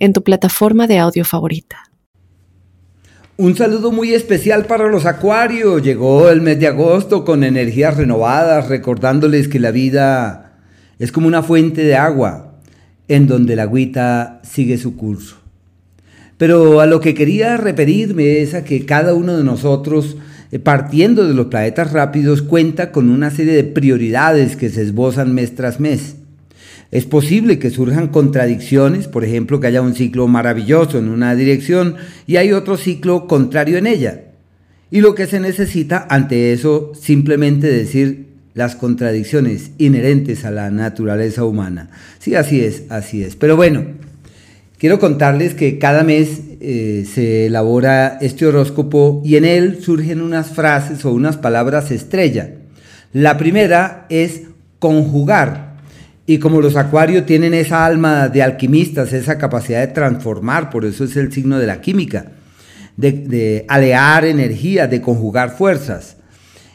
en tu plataforma de audio favorita. Un saludo muy especial para los acuarios. Llegó el mes de agosto con energías renovadas, recordándoles que la vida es como una fuente de agua en donde la agüita sigue su curso. Pero a lo que quería referirme es a que cada uno de nosotros, eh, partiendo de los planetas rápidos, cuenta con una serie de prioridades que se esbozan mes tras mes. Es posible que surjan contradicciones, por ejemplo, que haya un ciclo maravilloso en una dirección y hay otro ciclo contrario en ella. Y lo que se necesita ante eso, simplemente decir las contradicciones inherentes a la naturaleza humana. Sí, así es, así es. Pero bueno, quiero contarles que cada mes eh, se elabora este horóscopo y en él surgen unas frases o unas palabras estrella. La primera es conjugar y como los acuarios tienen esa alma de alquimistas, esa capacidad de transformar, por eso es el signo de la química, de, alear energía, de conjugar fuerzas.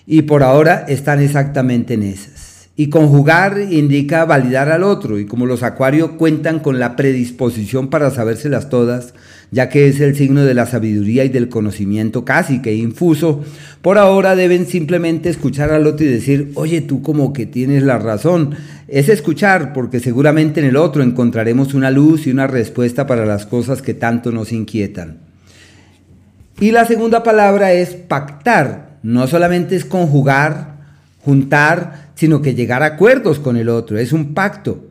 Y por ahora están exactamente en esas. Y conjugar indica validar al otro. Y como los acuarios cuentan con la predisposición para sabérselas todas, ya que es el signo de la sabiduría y del conocimiento casi que infuso, por ahora deben simplemente escuchar al otro y decir, oye, tú como que tienes la razón. Es escuchar, porque seguramente en el otro encontraremos una luz y una respuesta para las cosas que tanto nos inquietan. Y la segunda palabra es pactar. No solamente es conjugar, juntar, sino que llegar a acuerdos con el otro. Es un pacto.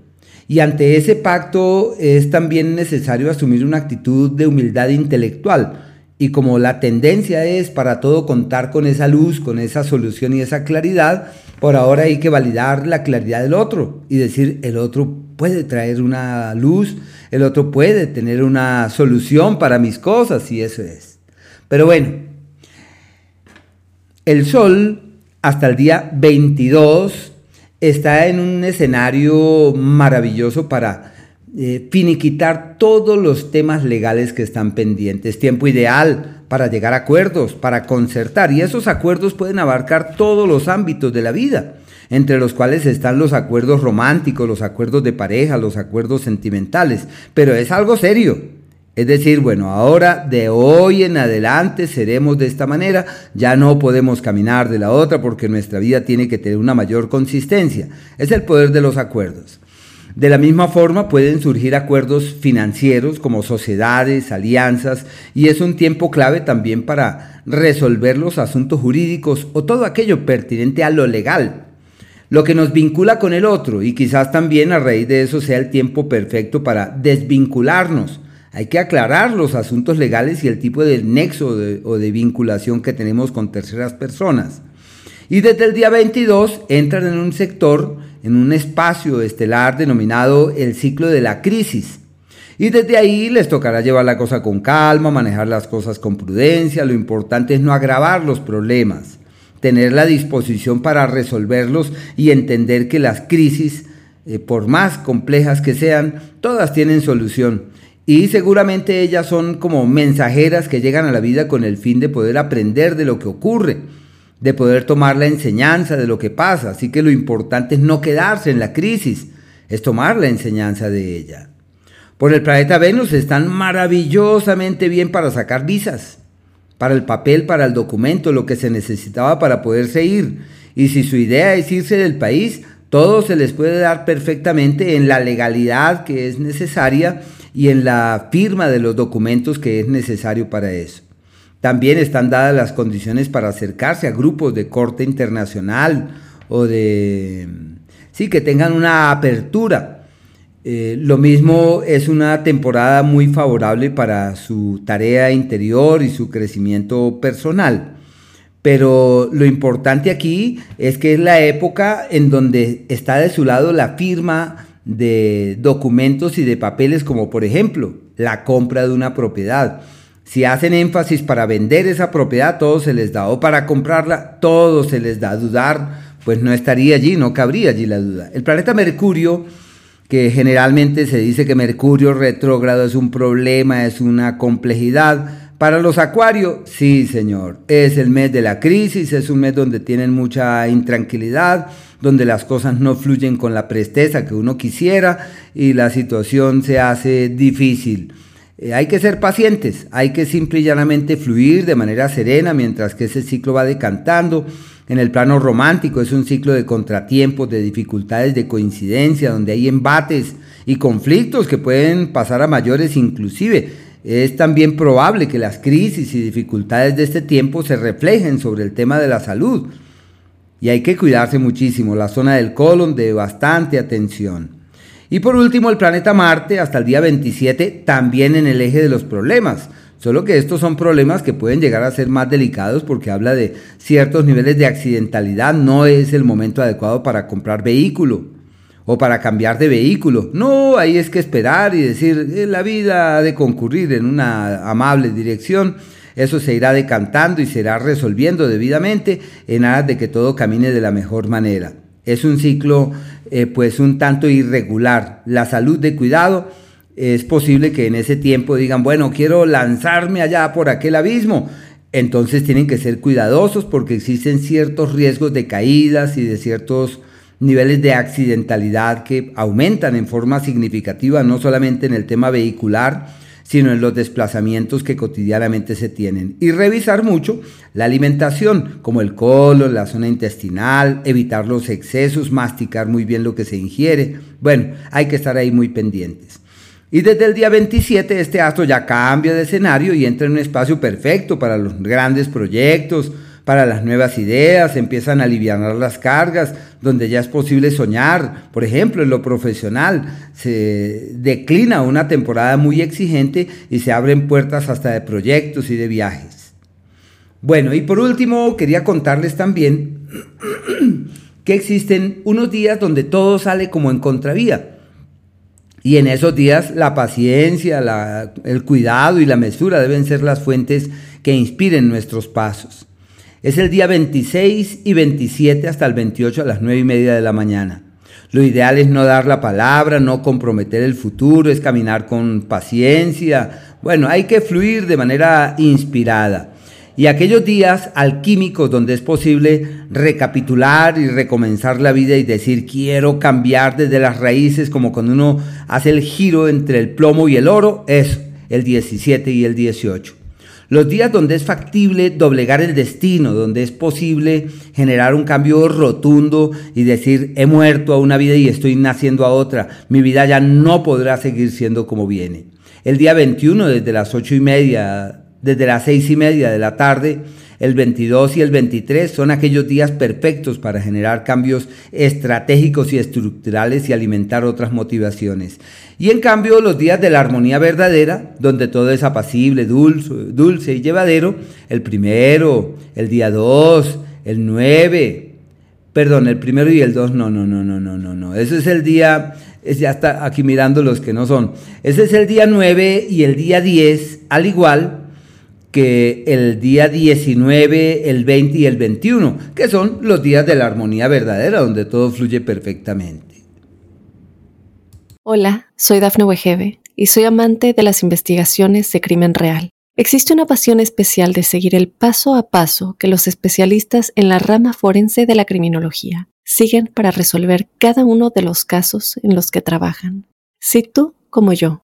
Y ante ese pacto es también necesario asumir una actitud de humildad intelectual. Y como la tendencia es para todo contar con esa luz, con esa solución y esa claridad, por ahora hay que validar la claridad del otro y decir, el otro puede traer una luz, el otro puede tener una solución para mis cosas y eso es. Pero bueno, el sol hasta el día 22 está en un escenario maravilloso para eh, finiquitar todos los temas legales que están pendientes. Tiempo ideal para llegar a acuerdos, para concertar. Y esos acuerdos pueden abarcar todos los ámbitos de la vida, entre los cuales están los acuerdos románticos, los acuerdos de pareja, los acuerdos sentimentales. Pero es algo serio. Es decir, bueno, ahora de hoy en adelante seremos de esta manera, ya no podemos caminar de la otra porque nuestra vida tiene que tener una mayor consistencia. Es el poder de los acuerdos. De la misma forma pueden surgir acuerdos financieros como sociedades, alianzas, y es un tiempo clave también para resolver los asuntos jurídicos o todo aquello pertinente a lo legal, lo que nos vincula con el otro, y quizás también a raíz de eso sea el tiempo perfecto para desvincularnos hay que aclarar los asuntos legales y el tipo de nexo o de vinculación que tenemos con terceras personas. Y desde el día 22 entran en un sector, en un espacio estelar denominado el ciclo de la crisis. Y desde ahí les tocará llevar la cosa con calma, manejar las cosas con prudencia. Lo importante es no agravar los problemas, tener la disposición para resolverlos y entender que las crisis, eh, por más complejas que sean, todas tienen solución y seguramente ellas son como mensajeras que llegan a la vida con el fin de poder aprender de lo que ocurre, de poder tomar la enseñanza de lo que pasa. Así que lo importante es no quedarse en la crisis, es tomar la enseñanza de ella. Por el planeta Venus están maravillosamente bien para sacar visas, para el papel, para el documento, lo que se necesitaba para poderse ir. Y si su idea es irse del país, todo se les puede dar perfectamente en la legalidad que es necesaria y en la firma de los documentos que es necesario para eso. También están dadas las condiciones para acercarse a grupos de corte internacional o de... sí, que tengan una apertura. Eh, lo mismo es una temporada muy favorable para su tarea interior y su crecimiento personal. Pero lo importante aquí es que es la época en donde está de su lado la firma de documentos y de papeles como por ejemplo la compra de una propiedad. Si hacen énfasis para vender esa propiedad, todo se les da. O para comprarla, todo se les da. Dudar, pues no estaría allí, no cabría allí la duda. El planeta Mercurio, que generalmente se dice que Mercurio retrógrado es un problema, es una complejidad, para los acuarios, sí, señor. Es el mes de la crisis, es un mes donde tienen mucha intranquilidad, donde las cosas no fluyen con la presteza que uno quisiera y la situación se hace difícil. Eh, hay que ser pacientes, hay que simple y llanamente fluir de manera serena mientras que ese ciclo va decantando. En el plano romántico es un ciclo de contratiempos, de dificultades, de coincidencia, donde hay embates y conflictos que pueden pasar a mayores inclusive es también probable que las crisis y dificultades de este tiempo se reflejen sobre el tema de la salud. Y hay que cuidarse muchísimo, la zona del colon de bastante atención. Y por último, el planeta Marte hasta el día 27 también en el eje de los problemas. Solo que estos son problemas que pueden llegar a ser más delicados porque habla de ciertos niveles de accidentalidad. No es el momento adecuado para comprar vehículo o para cambiar de vehículo. No, ahí es que esperar y decir, eh, la vida ha de concurrir en una amable dirección. Eso se irá decantando y se irá resolviendo debidamente en aras de que todo camine de la mejor manera. Es un ciclo eh, pues un tanto irregular. La salud de cuidado es posible que en ese tiempo digan, bueno, quiero lanzarme allá por aquel abismo. Entonces tienen que ser cuidadosos porque existen ciertos riesgos de caídas y de ciertos niveles de accidentalidad que aumentan en forma significativa, no solamente en el tema vehicular, sino en los desplazamientos que cotidianamente se tienen. Y revisar mucho la alimentación, como el colon, la zona intestinal, evitar los excesos, masticar muy bien lo que se ingiere. Bueno, hay que estar ahí muy pendientes. Y desde el día 27 este astro ya cambia de escenario y entra en un espacio perfecto para los grandes proyectos, para las nuevas ideas, empiezan a aliviar las cargas, donde ya es posible soñar. Por ejemplo, en lo profesional se declina una temporada muy exigente y se abren puertas hasta de proyectos y de viajes. Bueno, y por último, quería contarles también que existen unos días donde todo sale como en contravía. Y en esos días la paciencia, el cuidado y la mesura deben ser las fuentes que inspiren nuestros pasos. Es el día 26 y 27 hasta el 28 a las 9 y media de la mañana. Lo ideal es no dar la palabra, no comprometer el futuro, es caminar con paciencia. Bueno, hay que fluir de manera inspirada. Y aquellos días alquímicos donde es posible recapitular y recomenzar la vida y decir quiero cambiar desde las raíces, como cuando uno hace el giro entre el plomo y el oro, es el 17 y el 18. Los días donde es factible doblegar el destino, donde es posible generar un cambio rotundo y decir, he muerto a una vida y estoy naciendo a otra, mi vida ya no podrá seguir siendo como viene. El día 21, desde las ocho y media, desde las seis y media de la tarde, el 22 y el 23 son aquellos días perfectos para generar cambios estratégicos y estructurales y alimentar otras motivaciones. Y en cambio los días de la armonía verdadera, donde todo es apacible, dulce, dulce y llevadero, el primero, el día 2, el 9, perdón, el primero y el 2, no, no, no, no, no, no, no, ese es el día, ya está aquí mirando los que no son, ese es el día 9 y el día 10, al igual que el día 19, el 20 y el 21, que son los días de la armonía verdadera, donde todo fluye perfectamente. Hola, soy Dafne Wegebe y soy amante de las investigaciones de crimen real. Existe una pasión especial de seguir el paso a paso que los especialistas en la rama forense de la criminología siguen para resolver cada uno de los casos en los que trabajan. Si tú, como yo,